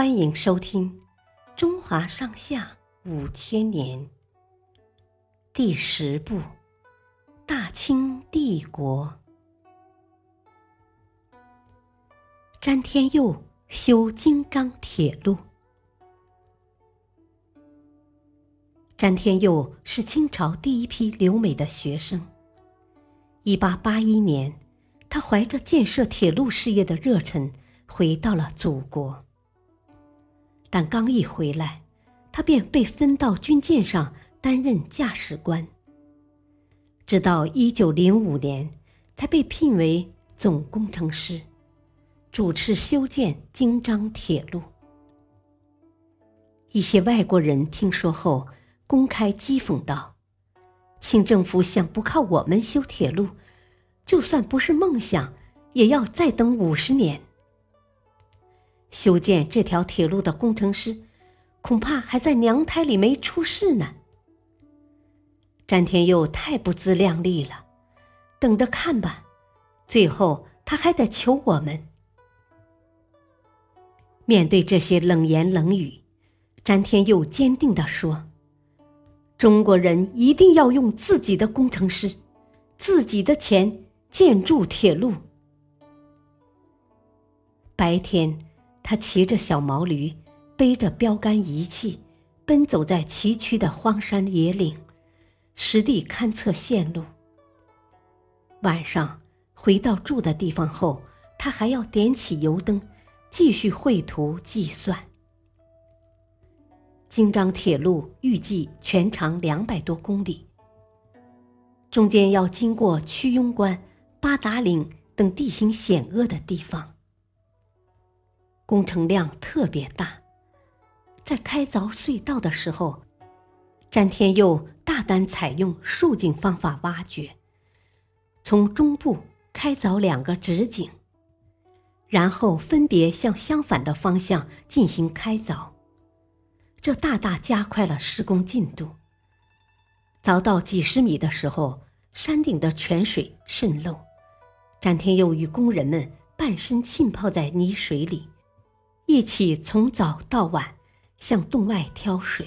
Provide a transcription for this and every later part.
欢迎收听《中华上下五千年》第十部《大清帝国》。詹天佑修京张铁路。詹天佑是清朝第一批留美的学生。一八八一年，他怀着建设铁路事业的热忱，回到了祖国。但刚一回来，他便被分到军舰上担任驾驶官。直到一九零五年，才被聘为总工程师，主持修建京张铁路。一些外国人听说后，公开讥讽道：“清政府想不靠我们修铁路，就算不是梦想，也要再等五十年。”修建这条铁路的工程师，恐怕还在娘胎里没出世呢。詹天佑太不自量力了，等着看吧，最后他还得求我们。面对这些冷言冷语，詹天佑坚定地说：“中国人一定要用自己的工程师，自己的钱建筑铁路。”白天。他骑着小毛驴，背着标杆仪器，奔走在崎岖的荒山野岭，实地勘测线路。晚上回到住的地方后，他还要点起油灯，继续绘图计算。京张铁路预计全长两百多公里，中间要经过屈庸关、八达岭等地形险恶的地方。工程量特别大，在开凿隧道的时候，詹天佑大胆采用竖井方法挖掘，从中部开凿两个直井，然后分别向相反的方向进行开凿，这大大加快了施工进度。凿到几十米的时候，山顶的泉水渗漏，詹天佑与工人们半身浸泡在泥水里。一起从早到晚向洞外挑水，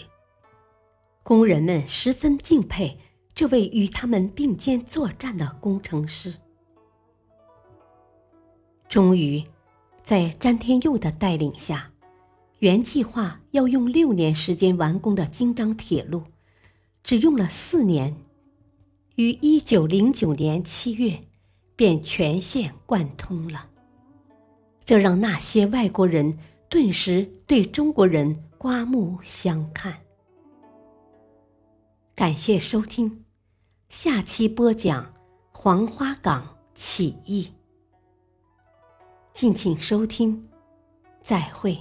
工人们十分敬佩这位与他们并肩作战的工程师。终于，在詹天佑的带领下，原计划要用六年时间完工的京张铁路，只用了四年，于一九零九年七月便全线贯通了。这让那些外国人。顿时对中国人刮目相看。感谢收听，下期播讲黄花岗起义。敬请收听，再会。